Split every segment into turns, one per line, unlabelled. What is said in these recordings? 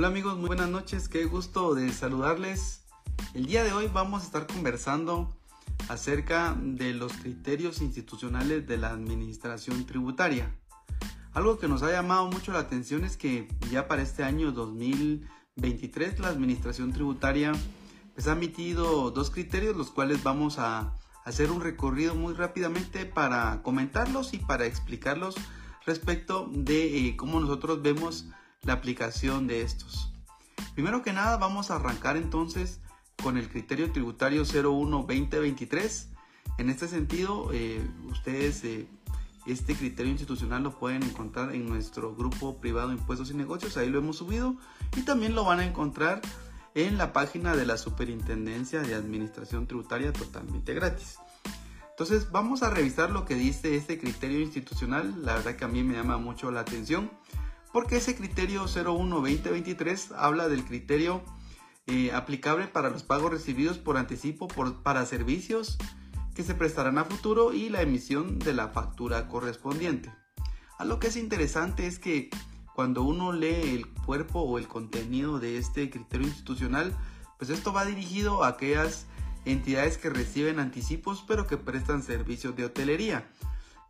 Hola amigos, muy buenas noches, qué gusto de saludarles. El día de hoy vamos a estar conversando acerca de los criterios institucionales de la administración tributaria. Algo que nos ha llamado mucho la atención es que ya para este año 2023 la administración tributaria pues, ha emitido dos criterios los cuales vamos a hacer un recorrido muy rápidamente para comentarlos y para explicarlos respecto de eh, cómo nosotros vemos la aplicación de estos. Primero que nada vamos a arrancar entonces con el criterio tributario 01-2023. En este sentido, eh, ustedes eh, este criterio institucional lo pueden encontrar en nuestro grupo privado Impuestos y Negocios, ahí lo hemos subido y también lo van a encontrar en la página de la Superintendencia de Administración Tributaria totalmente gratis. Entonces vamos a revisar lo que dice este criterio institucional, la verdad que a mí me llama mucho la atención, porque ese criterio 01-2023 habla del criterio eh, aplicable para los pagos recibidos por anticipo para servicios que se prestarán a futuro y la emisión de la factura correspondiente. A lo que es interesante es que cuando uno lee el cuerpo o el contenido de este criterio institucional, pues esto va dirigido a aquellas entidades que reciben anticipos pero que prestan servicios de hotelería.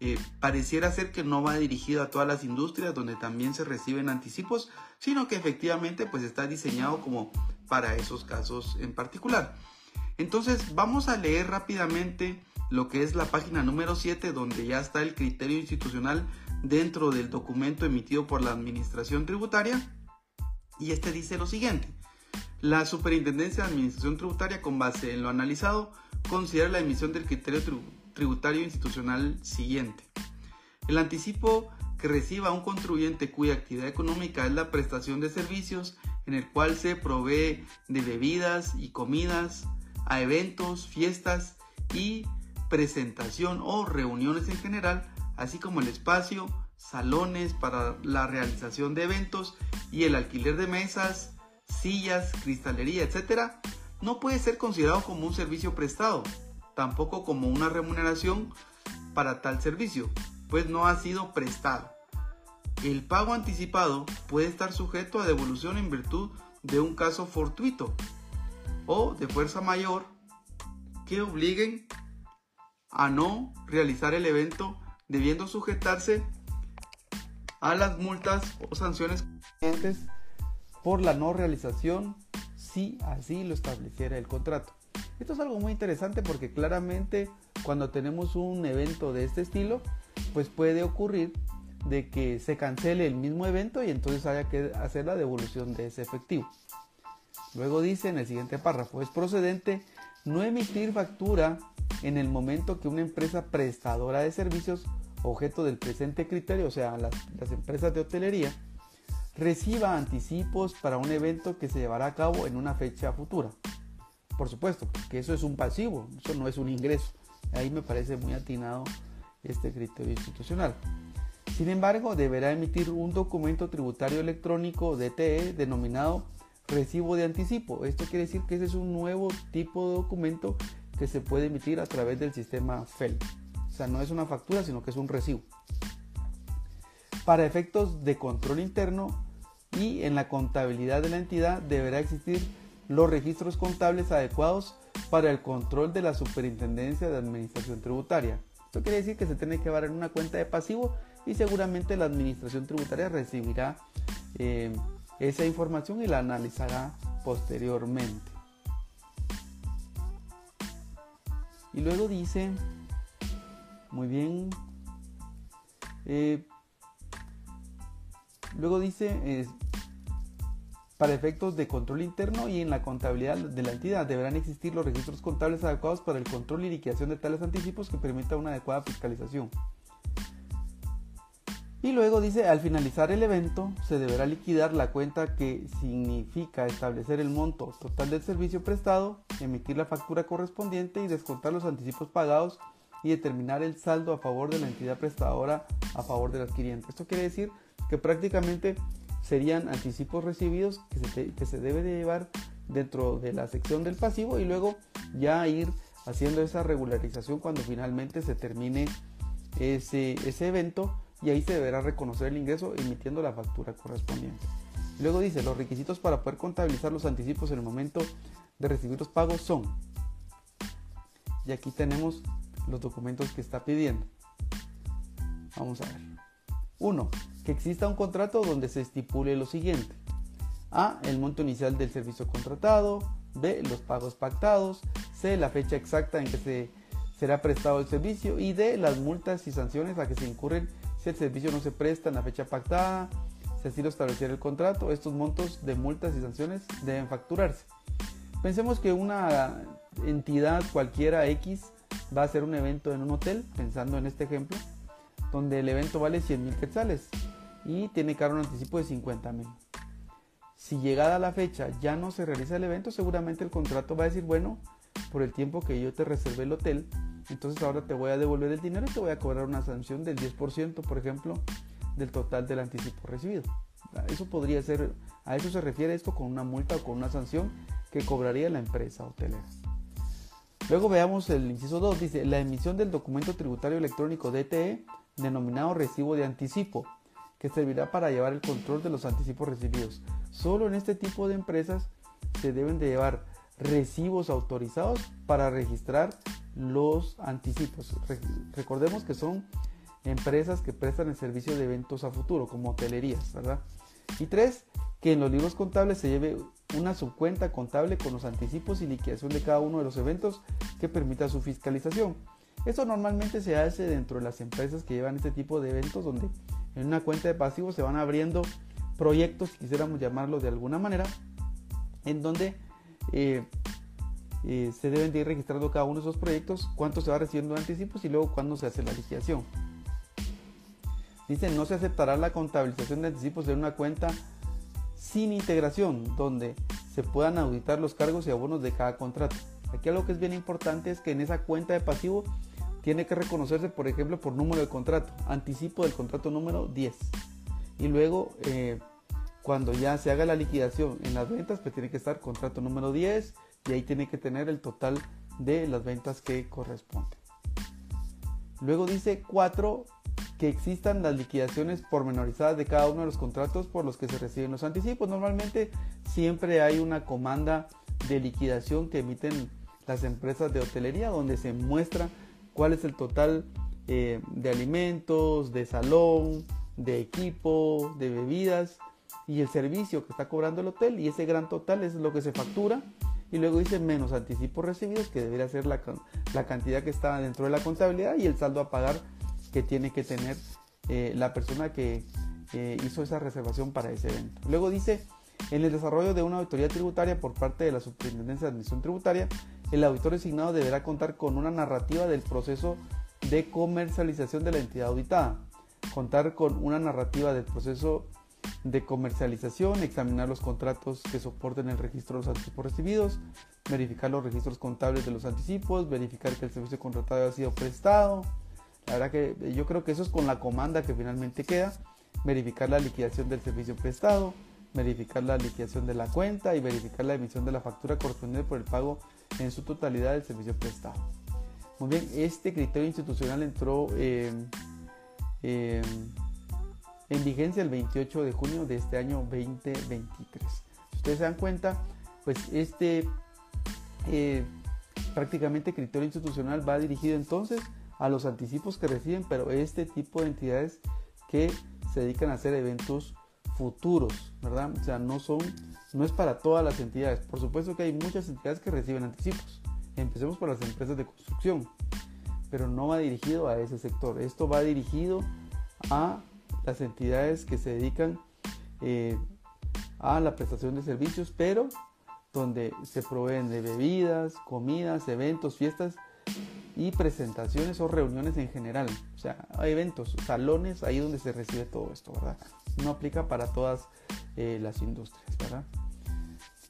Eh, pareciera ser que no va dirigido a todas las industrias donde también se reciben anticipos, sino que efectivamente pues está diseñado como para esos casos en particular. Entonces vamos a leer rápidamente lo que es la página número 7 donde ya está el criterio institucional dentro del documento emitido por la Administración Tributaria y este dice lo siguiente. La Superintendencia de Administración Tributaria con base en lo analizado considera la emisión del criterio tributario institucional siguiente. El anticipo que reciba un contribuyente cuya actividad económica es la prestación de servicios en el cual se provee de bebidas y comidas a eventos, fiestas y presentación o reuniones en general, así como el espacio, salones para la realización de eventos y el alquiler de mesas, sillas, cristalería, etc., no puede ser considerado como un servicio prestado, tampoco como una remuneración para tal servicio, pues no ha sido prestado. El pago anticipado puede estar sujeto a devolución en virtud de un caso fortuito o de fuerza mayor que obliguen a no realizar el evento debiendo sujetarse a las multas o sanciones por la no realización si así lo estableciera el contrato. Esto es algo muy interesante porque claramente cuando tenemos un evento de este estilo, pues puede ocurrir de que se cancele el mismo evento y entonces haya que hacer la devolución de ese efectivo. Luego dice en el siguiente párrafo, es procedente no emitir factura en el momento que una empresa prestadora de servicios, objeto del presente criterio, o sea, las, empresas de hotelería, reciba anticipos para un evento que se llevará a cabo en una fecha futura. Por supuesto, que eso es un pasivo, eso no es un ingreso. Ahí me parece muy atinado este criterio institucional. Sin embargo, deberá emitir un documento tributario electrónico DTE denominado recibo de anticipo. Esto quiere decir que ese es un nuevo tipo de documento que se puede emitir a través del sistema FEL. O sea, no es una factura, sino que es un recibo. Para efectos de control interno y en la contabilidad de la entidad deberá existir los registros contables adecuados para el control de la Superintendencia de Administración Tributaria. Esto quiere decir que se tiene que llevar en una cuenta de pasivo y seguramente la Administración Tributaria recibirá eh, esa información y la analizará posteriormente. Y luego dice, muy bien, eh, luego dice, para efectos de control interno y en la contabilidad de la entidad deberán existir los registros contables adecuados para el control y liquidación de tales anticipos que permita una adecuada fiscalización. Y luego dice, al finalizar el evento se deberá liquidar la cuenta que significa establecer el monto total del servicio prestado, emitir la factura correspondiente y descontar los anticipos pagados y determinar el saldo a favor de la entidad prestadora a favor del adquiriente. Esto quiere decir que prácticamente serían anticipos recibidos que se, debe de llevar dentro de la sección del pasivo y luego ya ir haciendo esa regularización cuando finalmente se termine ese, ese evento y ahí se deberá reconocer el ingreso emitiendo la factura correspondiente. Luego dice, los requisitos para poder contabilizar los anticipos en el momento de recibir los pagos son, y aquí tenemos los documentos que está pidiendo. Vamos a ver. 1. Que exista un contrato donde se estipule lo siguiente. A. El monto inicial del servicio contratado. B. Los pagos pactados. C. La fecha exacta en que se será prestado el servicio. Y D. Las multas y sanciones a que se incurren si el servicio no se presta en la fecha pactada. Si así lo estableciera el contrato, estos montos de multas y sanciones deben facturarse. Pensemos que una entidad cualquiera X va a hacer un evento en un hotel, pensando en este ejemplo, donde el evento vale 100 mil quetzales y tiene que dar un anticipo de 50 mil. Si llegada la fecha ya no se realiza el evento, seguramente el contrato va a decir, bueno, por el tiempo que yo te reservé el hotel, entonces ahora te voy a devolver el dinero y te voy a cobrar una sanción del 10%, por ejemplo, del total del anticipo recibido. Eso podría ser, a eso se refiere esto con una multa o con una sanción que cobraría la empresa hotelera. Luego veamos el inciso 2, dice la emisión del documento tributario electrónico DTE denominado recibo de anticipo, que servirá para llevar el control de los anticipos recibidos. Solo en este tipo de empresas se deben de llevar recibos autorizados para registrar los anticipos. Recordemos que son empresas que prestan el servicio de eventos a futuro, como hotelerías, ¿verdad? Y tres, que en los libros contables se lleve una subcuenta contable con los anticipos y liquidación de cada uno de los eventos que permita su fiscalización. Esto normalmente se hace dentro de las empresas que llevan este tipo de eventos donde en una cuenta de pasivos se van abriendo proyectos, quisiéramos llamarlo de alguna manera, en donde eh, eh, se deben de ir registrando cada uno de esos proyectos, cuánto se va recibiendo de anticipos y luego cuándo se hace la liquidación. Dice, no se aceptará la contabilización de anticipos en una cuenta sin integración, donde se puedan auditar los cargos y abonos de cada contrato. Aquí algo que es bien importante es que en esa cuenta de pasivo tiene que reconocerse, por ejemplo, por número de contrato, anticipo del contrato número 10. Y luego, eh, cuando ya se haga la liquidación en las ventas, pues tiene que estar contrato número 10 y ahí tiene que tener el total de las ventas que corresponden. Luego dice 4 que existan las liquidaciones pormenorizadas de cada uno de los contratos por los que se reciben los anticipos. Normalmente siempre hay una comanda de liquidación que emiten las empresas de hotelería donde se muestra cuál es el total eh, de alimentos, de salón, de equipo, de bebidas y el servicio que está cobrando el hotel y ese gran total es lo que se factura y luego dice menos anticipos recibidos que debería ser la, la cantidad que está dentro de la contabilidad y el saldo a pagar que tiene que tener eh, la persona que hizo esa reservación para ese evento. Luego dice, en el desarrollo de una auditoría tributaria por parte de la Superintendencia de Admisión Tributaria, el auditor designado deberá contar con una narrativa del proceso de comercialización de la entidad auditada, contar con una narrativa del proceso de comercialización, examinar los contratos que soporten el registro de los anticipos recibidos, verificar los registros contables de los anticipos, verificar que el servicio contratado ha sido prestado, la verdad que yo creo que eso es con la comanda que finalmente queda. Verificar la liquidación del servicio prestado, verificar la liquidación de la cuenta y verificar la emisión de la factura correspondiente por el pago en su totalidad del servicio prestado. Muy bien, este criterio institucional entró en vigencia el 28 de junio de este año 2023. Si ustedes se dan cuenta, pues este eh, prácticamente criterio institucional va dirigido entonces a los anticipos que reciben, pero este tipo de entidades que se dedican a hacer eventos futuros, ¿verdad? O sea, no son, no es para todas las entidades. Por supuesto que hay muchas entidades que reciben anticipos. Empecemos por las empresas de construcción, pero no va dirigido a ese sector. Esto va dirigido a las entidades que se dedican eh, a la prestación de servicios, pero donde se proveen de bebidas, comidas, eventos, fiestas y presentaciones o reuniones en general. O sea, eventos, salones, ahí donde se recibe todo esto, ¿verdad? No aplica para todas eh, las industrias, ¿verdad?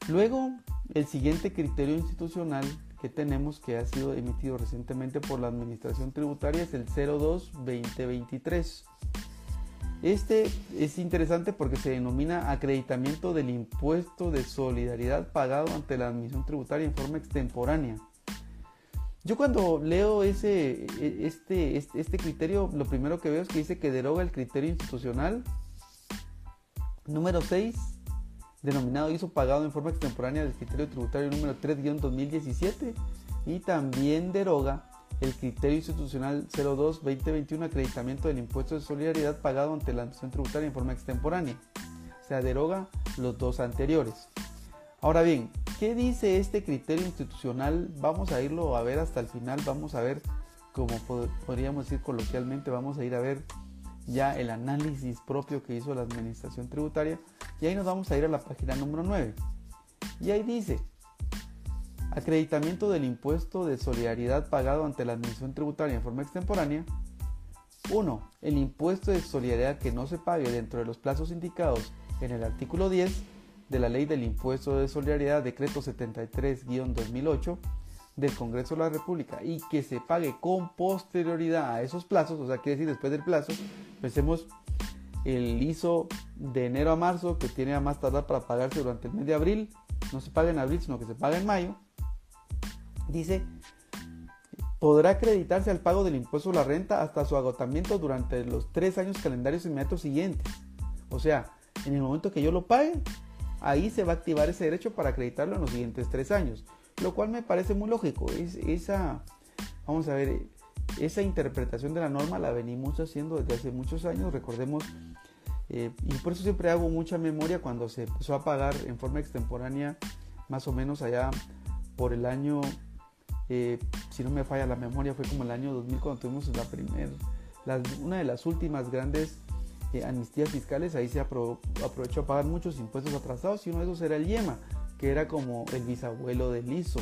Luego, el siguiente criterio institucional que tenemos que ha sido emitido recientemente por la Administración Tributaria es el 02-2023. Este es interesante porque se denomina acreditamiento del impuesto de solidaridad pagado ante la Administración Tributaria en forma extemporánea. Yo cuando leo ese, e, este, este, este, criterio, lo primero que veo es que dice que deroga el criterio institucional número 6 denominado ISO pagado en forma extemporánea del criterio tributario número 3-2017 y también deroga el criterio institucional 02-2021 acreditamiento del impuesto de solidaridad pagado ante la administración tributaria en forma extemporánea. O sea, deroga los dos anteriores. Ahora bien, ¿qué dice este criterio institucional? Vamos a irlo a ver hasta el final, vamos a ver, como podríamos decir coloquialmente, vamos a ir a ver ya el análisis propio que hizo la administración tributaria y ahí nos vamos a ir a la página número 9. Y ahí dice, acreditamiento del impuesto de solidaridad pagado ante la administración tributaria en forma extemporánea. 1. El impuesto de solidaridad que no se pague dentro de los plazos indicados en el artículo 10 de la Ley del Impuesto de Solidaridad, decreto 73-2008 del Congreso de la República y que se pague con posterioridad a esos plazos, o sea, quiere decir después del plazo, pensemos el ISO de enero a marzo que tiene a más tardar para pagarse durante el mes de abril, no se paga en abril, sino que se paga en mayo, dice, podrá acreditarse al pago del impuesto a la renta hasta su agotamiento durante los tres años calendarios inmediatos siguientes. O sea, en el momento que yo lo pague, ahí se va a activar ese derecho para acreditarlo en los siguientes tres años lo cual me parece muy lógico. Es, esa, vamos a ver, esa interpretación de la norma la venimos haciendo desde hace muchos años, recordemos, eh, y por eso siempre hago mucha memoria cuando se empezó a pagar en forma extemporánea, más o menos allá por el año, eh, si no me falla la memoria, fue como el año 2000 cuando tuvimos la primera, una de las últimas grandes eh, amnistías fiscales, ahí se aprovechó a pagar muchos impuestos atrasados y uno de esos era el IEMA que era como el bisabuelo del ISO.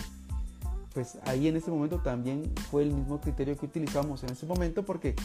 Pues ahí en ese momento también fue el mismo criterio que utilizamos en ese momento porque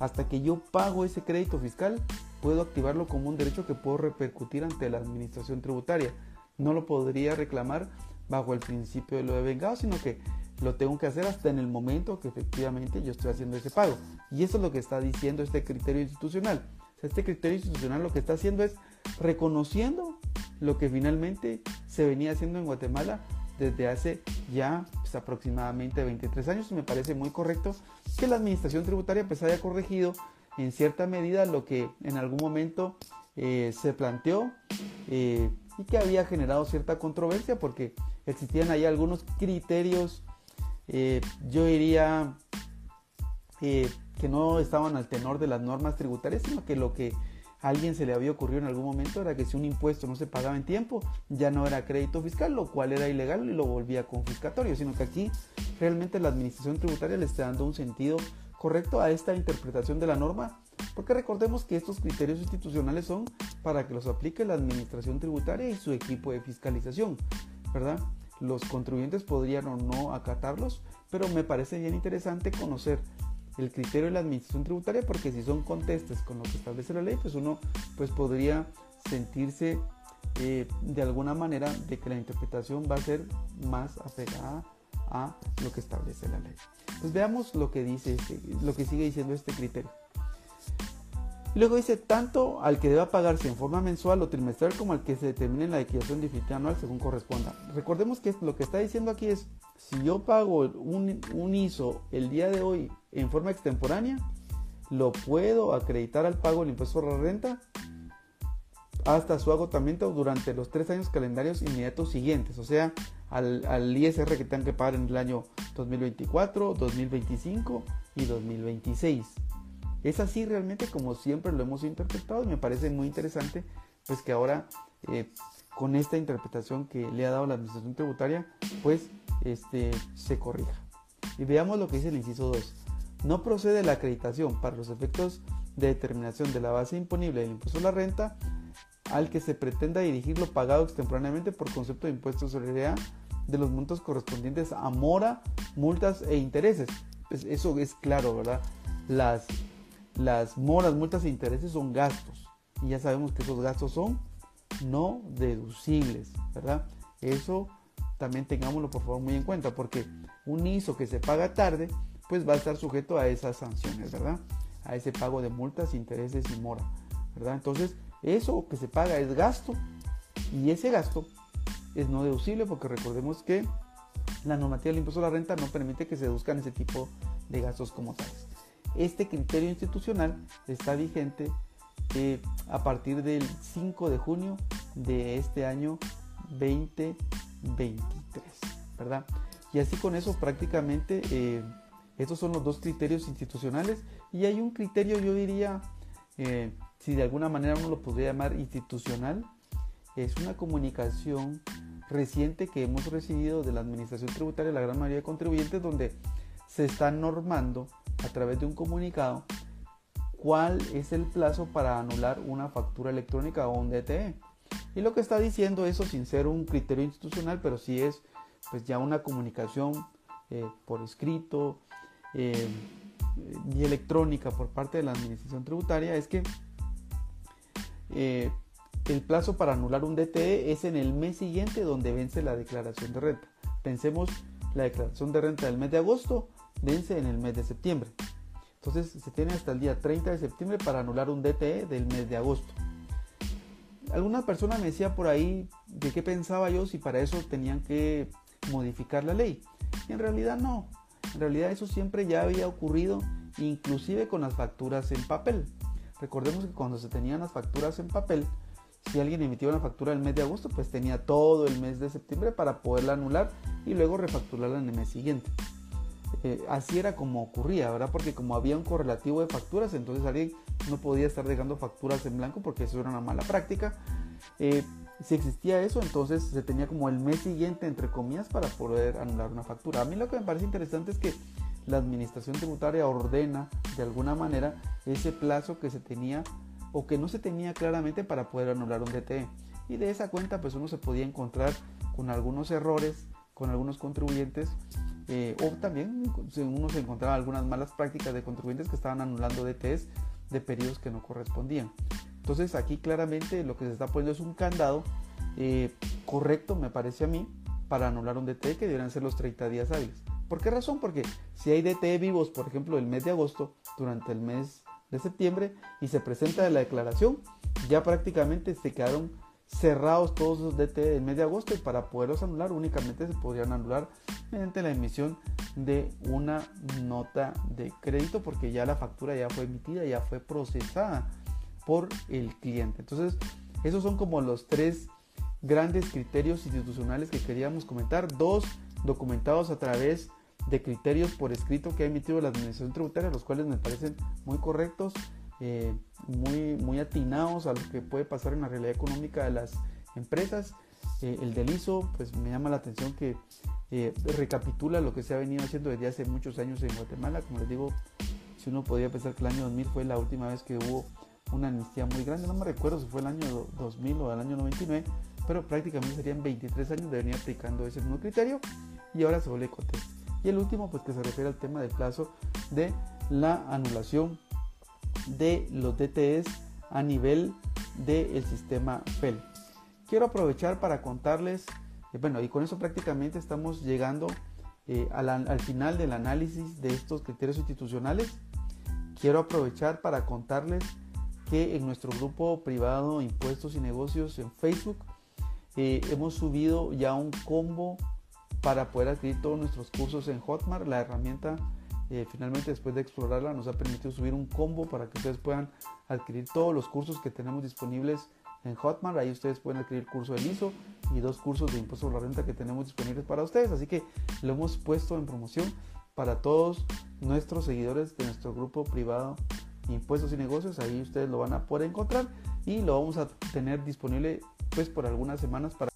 hasta que yo pago ese crédito fiscal puedo activarlo como un derecho que puedo repercutir ante la administración tributaria. No lo podría reclamar bajo el principio de lo de vengado, sino que lo tengo que hacer hasta en el momento que efectivamente yo estoy haciendo ese pago. Y eso es lo que está diciendo este criterio institucional. Este criterio institucional lo que está haciendo es reconociendo lo que finalmente se venía haciendo en Guatemala desde hace ya pues, aproximadamente 23 años y me parece muy correcto que la administración tributaria pues haya corregido en cierta medida lo que en algún momento eh, se planteó eh, y que había generado cierta controversia porque existían ahí algunos criterios eh, yo diría que no estaban al tenor de las normas tributarias sino que lo que alguien se le había ocurrido en algún momento era que si un impuesto no se pagaba en tiempo, ya no era crédito fiscal, lo cual era ilegal y lo volvía confiscatorio, sino que aquí realmente la administración tributaria le está dando un sentido correcto a esta interpretación de la norma, porque recordemos que estos criterios institucionales son para que los aplique la administración tributaria y su equipo de fiscalización, ¿verdad? Los contribuyentes podrían o no acatarlos, pero me parece bien interesante conocer el criterio de la administración tributaria porque si son contestes con lo que establece la ley, pues uno pues podría sentirse eh, de alguna manera de que la interpretación va a ser más apegada a lo que establece la ley. Pues veamos lo que dice este, lo que sigue diciendo este criterio. Luego dice tanto al que deba pagarse en forma mensual o trimestral como al que se determine en la liquidación definitiva anual según corresponda. Recordemos que lo que está diciendo aquí es, si yo pago un, un ISO el día de hoy en forma extemporánea, lo puedo acreditar al pago del impuesto sobre la renta hasta su agotamiento durante los tres años calendarios inmediatos siguientes, o sea, al, ISR que tengan que pagar en el año 2024, 2025 y 2026. Es así realmente como siempre lo hemos interpretado y me parece muy interesante pues que ahora eh, con esta interpretación que le ha dado la administración tributaria pues este, se corrija. Y veamos lo que dice el inciso 2. No procede la acreditación para los efectos de determinación de la base imponible del impuesto a la renta al que se pretenda dirigir lo pagado extemporáneamente por concepto de impuesto sobre solidaridad de los montos correspondientes a mora, multas e intereses. Pues eso es claro, ¿verdad? Las, las moras, multas e intereses son gastos. Y ya sabemos que esos gastos son no deducibles, ¿verdad? Eso también tengámoslo por favor muy en cuenta, porque un ISO que se paga tarde pues va a estar sujeto a esas sanciones, ¿verdad? A ese pago de multas, intereses y mora, ¿verdad? Entonces, eso que se paga es gasto y ese gasto es no deducible porque recordemos que la normativa del impuesto a la renta no permite que se deduzcan ese tipo de gastos como tales. Este criterio institucional está vigente eh, a partir del 5 de junio de este año 2023, ¿verdad? Y así con eso prácticamente eh, estos son los dos criterios institucionales y hay un criterio, yo diría, eh, si de alguna manera uno lo podría llamar institucional, es una comunicación reciente que hemos recibido de la Administración Tributaria, la gran mayoría de contribuyentes, donde se está normando a través de un comunicado cuál es el plazo para anular una factura electrónica o un DTE. Y lo que está diciendo eso sin ser un criterio institucional, pero sí es pues ya una comunicación eh, por escrito eh, y electrónica por parte de la administración tributaria, es que eh, el plazo para anular un DTE es en el mes siguiente donde vence la declaración de renta. Pensemos la declaración de renta del mes de agosto vence en el mes de septiembre. Entonces se tiene hasta el día 30 de septiembre para anular un DTE del mes de agosto. Alguna persona me decía por ahí de qué pensaba yo si para eso tenían que modificar la ley. Y en realidad no. En realidad eso siempre ya había ocurrido, inclusive con las facturas en papel. Recordemos que cuando se tenían las facturas en papel, si alguien emitía una factura el mes de agosto, pues tenía todo el mes de septiembre para poderla anular y luego refacturarla en el mes siguiente. Eh, así era como ocurría, ¿verdad? Porque como había un correlativo de facturas, entonces alguien no podía estar dejando facturas en blanco porque eso era una mala práctica. Eh, si existía eso, entonces se tenía como el mes siguiente, entre comillas, para poder anular una factura. A mí lo que me parece interesante es que la administración tributaria ordena de alguna manera ese plazo que se tenía o que no se tenía claramente para poder anular un DTE. Y de esa cuenta pues uno se podía encontrar con algunos errores, con algunos contribuyentes eh, o también uno se encontraba algunas malas prácticas de contribuyentes que estaban anulando DTEs de periodos que no correspondían. Entonces aquí claramente lo que se está poniendo es un candado eh, correcto, me parece a mí, para anular un DTE que deberían ser los 30 días hábiles. ¿Por qué razón? Porque si hay DTE vivos, por ejemplo, el mes de agosto, durante el mes de septiembre, y se presenta la declaración, ya prácticamente se quedaron cerrados todos esos DTE del mes de agosto y para poderlos anular únicamente se podrían anular mediante la emisión de una nota de crédito porque ya la factura ya fue emitida, ya fue procesada por el cliente. Entonces, esos son como los tres grandes criterios institucionales que queríamos comentar. Dos documentados a través de criterios por escrito que ha emitido la Administración Tributaria, los cuales me parecen muy correctos, eh, muy, muy atinados a lo que puede pasar en la realidad económica de las empresas. Eh, el del ISO, pues me llama la atención que eh, recapitula lo que se ha venido haciendo desde hace muchos años en Guatemala. Como les digo, si uno podía pensar que el año 2000 fue la última vez que hubo una amnistía muy grande, no me recuerdo si fue el año 2000 o el año 99, pero prácticamente serían 23 años de venir aplicando ese mismo criterio y ahora se vuelve contexto. Y el último, pues que se refiere al tema del plazo de la anulación de los DTS a nivel del sistema FEL. Quiero aprovechar para contarles, eh, bueno, y con eso prácticamente estamos llegando eh, al, al final del análisis de estos criterios institucionales. Quiero aprovechar para contarles que en nuestro grupo privado Impuestos y Negocios en Facebook eh, hemos subido ya un combo para poder adquirir todos nuestros cursos en Hotmart. La herramienta eh, finalmente después de explorarla nos ha permitido subir un combo para que ustedes puedan adquirir todos los cursos que tenemos disponibles en Hotmart. Ahí ustedes pueden adquirir curso de ISO y dos cursos de impuesto a la renta que tenemos disponibles para ustedes. Así que lo hemos puesto en promoción para todos nuestros seguidores de nuestro grupo privado Impuestos y Negocios. Ahí ustedes lo van a poder encontrar y lo vamos a tener disponible pues por algunas semanas para